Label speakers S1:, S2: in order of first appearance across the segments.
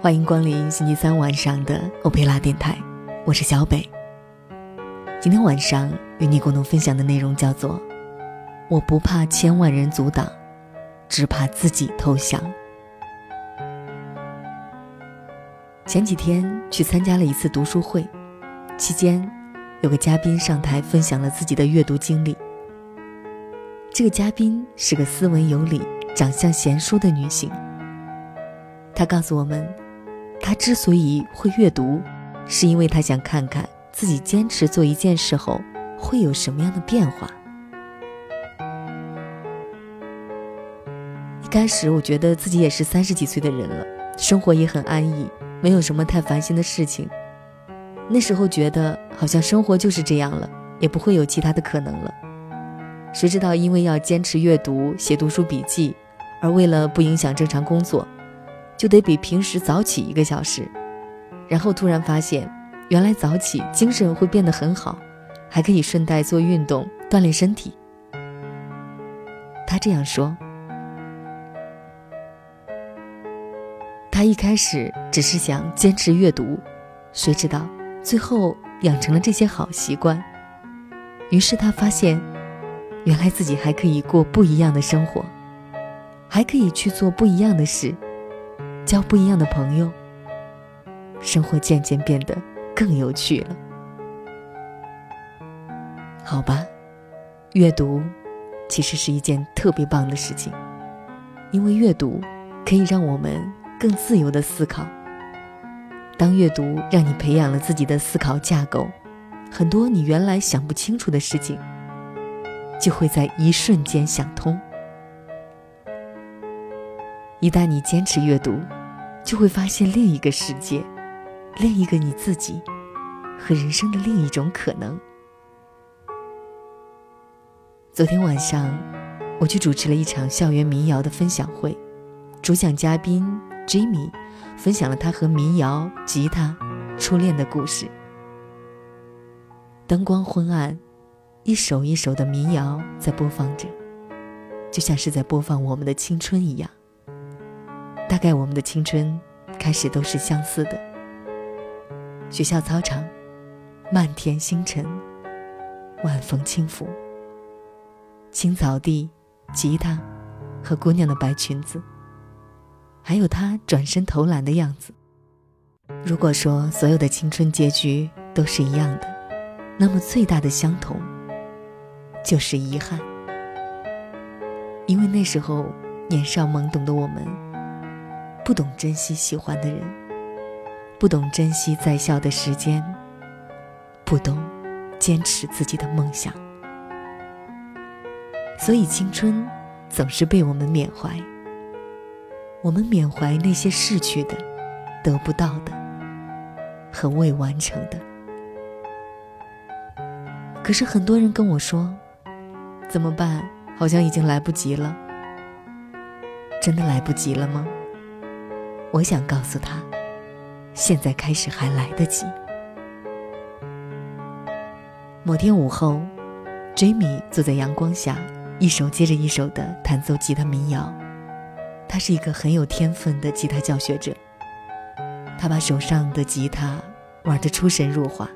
S1: 欢迎光临星期三晚上的欧佩拉电台，我是小北。今天晚上与你共同分享的内容叫做“我不怕千万人阻挡，只怕自己投降”。前几天去参加了一次读书会，期间有个嘉宾上台分享了自己的阅读经历。这个嘉宾是个斯文有礼、长相贤淑的女性。她告诉我们，他之所以会阅读，是因为他想看看自己坚持做一件事后会有什么样的变化。一开始我觉得自己也是三十几岁的人了，生活也很安逸。没有什么太烦心的事情。那时候觉得好像生活就是这样了，也不会有其他的可能了。谁知道因为要坚持阅读、写读书笔记，而为了不影响正常工作，就得比平时早起一个小时。然后突然发现，原来早起精神会变得很好，还可以顺带做运动锻炼身体。他这样说。他一开始只是想坚持阅读，谁知道最后养成了这些好习惯。于是他发现，原来自己还可以过不一样的生活，还可以去做不一样的事，交不一样的朋友。生活渐渐变得更有趣了。好吧，阅读其实是一件特别棒的事情，因为阅读可以让我们。更自由的思考。当阅读让你培养了自己的思考架构，很多你原来想不清楚的事情，就会在一瞬间想通。一旦你坚持阅读，就会发现另一个世界，另一个你自己，和人生的另一种可能。昨天晚上，我去主持了一场校园民谣的分享会，主讲嘉宾。Jimmy 分享了他和民谣、吉他初恋的故事。灯光昏暗，一首一首的民谣在播放着，就像是在播放我们的青春一样。大概我们的青春开始都是相似的。学校操场，漫天星辰，晚风轻拂，青草地，吉他和姑娘的白裙子。还有他转身投篮的样子。如果说所有的青春结局都是一样的，那么最大的相同就是遗憾。因为那时候年少懵懂的我们，不懂珍惜喜欢的人，不懂珍惜在校的时间，不懂坚持自己的梦想，所以青春总是被我们缅怀。我们缅怀那些逝去的、得不到的和未完成的。可是很多人跟我说：“怎么办？好像已经来不及了。”真的来不及了吗？我想告诉他，现在开始还来得及。某天午后，Jamie 坐在阳光下，一首接着一首的弹奏吉他民谣。他是一个很有天分的吉他教学者，他把手上的吉他玩得出神入化，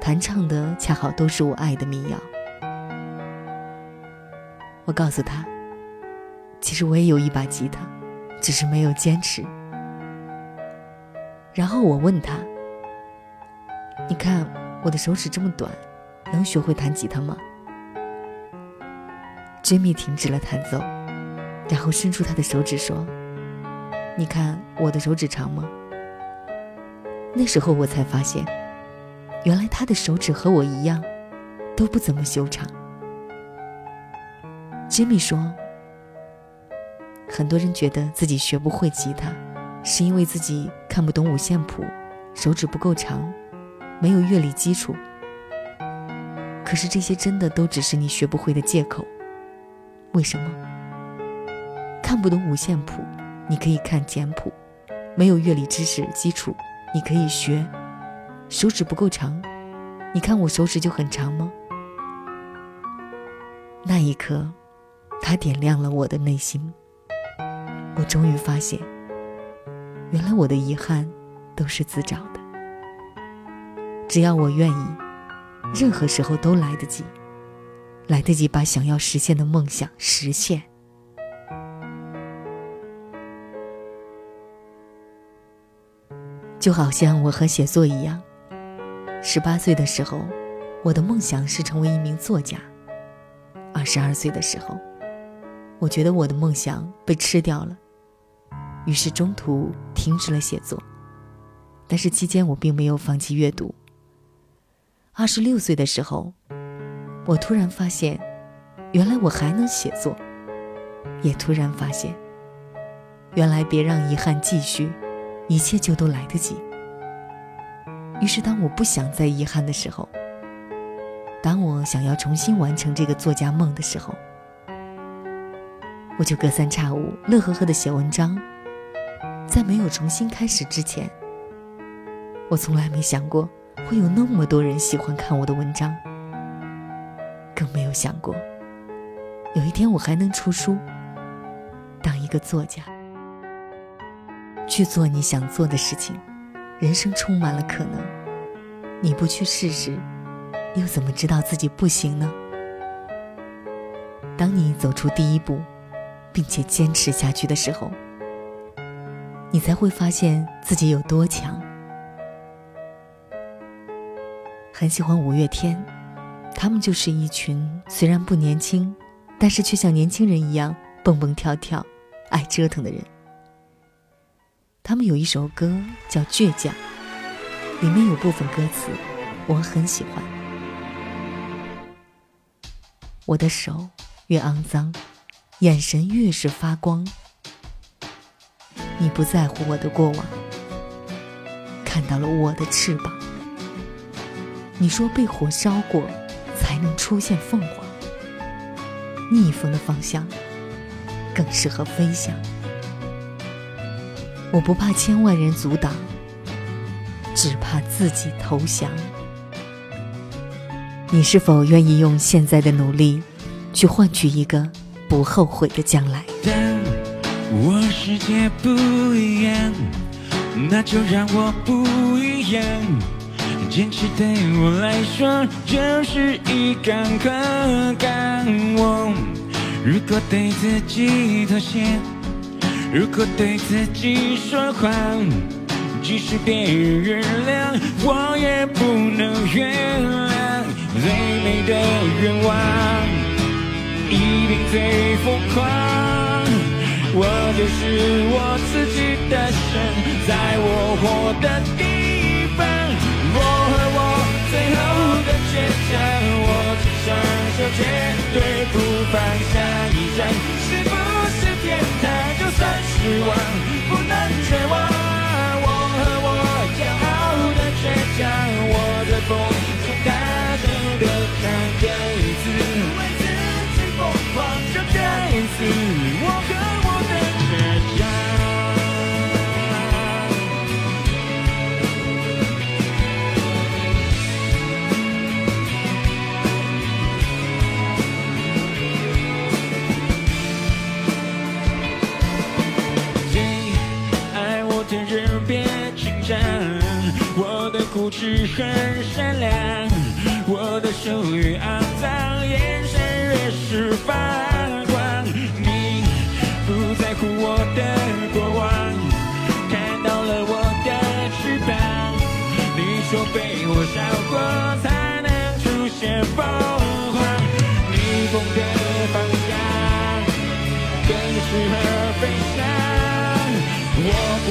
S1: 弹唱的恰好都是我爱的民谣。我告诉他，其实我也有一把吉他，只是没有坚持。然后我问他：“你看我的手指这么短，能学会弹吉他吗？”Jimmy 停止了弹奏。然后伸出他的手指说：“你看我的手指长吗？”那时候我才发现，原来他的手指和我一样，都不怎么修长。Jimmy 说：“很多人觉得自己学不会吉他，是因为自己看不懂五线谱，手指不够长，没有乐理基础。可是这些真的都只是你学不会的借口。为什么？”看不懂五线谱，你可以看简谱；没有乐理知识基础，你可以学。手指不够长，你看我手指就很长吗？那一刻，他点亮了我的内心。我终于发现，原来我的遗憾都是自找的。只要我愿意，任何时候都来得及，来得及把想要实现的梦想实现。就好像我和写作一样，十八岁的时候，我的梦想是成为一名作家；二十二岁的时候，我觉得我的梦想被吃掉了。于是中途停止了写作，但是期间我并没有放弃阅读。二十六岁的时候，我突然发现，原来我还能写作，也突然发现，原来别让遗憾继续，一切就都来得及。于是当我不想再遗憾的时候，当我想要重新完成这个作家梦的时候，我就隔三差五乐呵呵的写文章。在没有重新开始之前，我从来没想过会有那么多人喜欢看我的文章，更没有想过有一天我还能出书，当一个作家，去做你想做的事情。人生充满了可能，你不去试试，又怎么知道自己不行呢？当你走出第一步，并且坚持下去的时候。你才会发现自己有多强。很喜欢五月天，他们就是一群虽然不年轻，但是却像年轻人一样蹦蹦跳跳、爱折腾的人。他们有一首歌叫《倔强》，里面有部分歌词我很喜欢。我的手越肮脏，眼神越是发光。你不在乎我的过往，看到了我的翅膀。你说被火烧过，才能出现凤凰。逆风的方向，更适合飞翔。我不怕千万人阻挡，只怕自己投降。你是否愿意用现在的努力，去换取一个不后悔的将来？
S2: 我世界不一样，那就让我不一样。坚持对我来说就是一杆和杠。我如果对自己妥协，如果对自己说谎，即使别人原谅，我也不能原谅。最美的愿望，一定最疯狂。我就是我自己的神，在我活的地方，我和我最后的倔强，我只想说绝对不放下一站，是不是天堂？就算失望，不能绝望。是很善良，我的手越肮脏，眼神越是发光。你不在乎我的过往，看到了我的翅膀。你说被我烧过才能出现凤凰，逆风的方向更适合飞翔。我不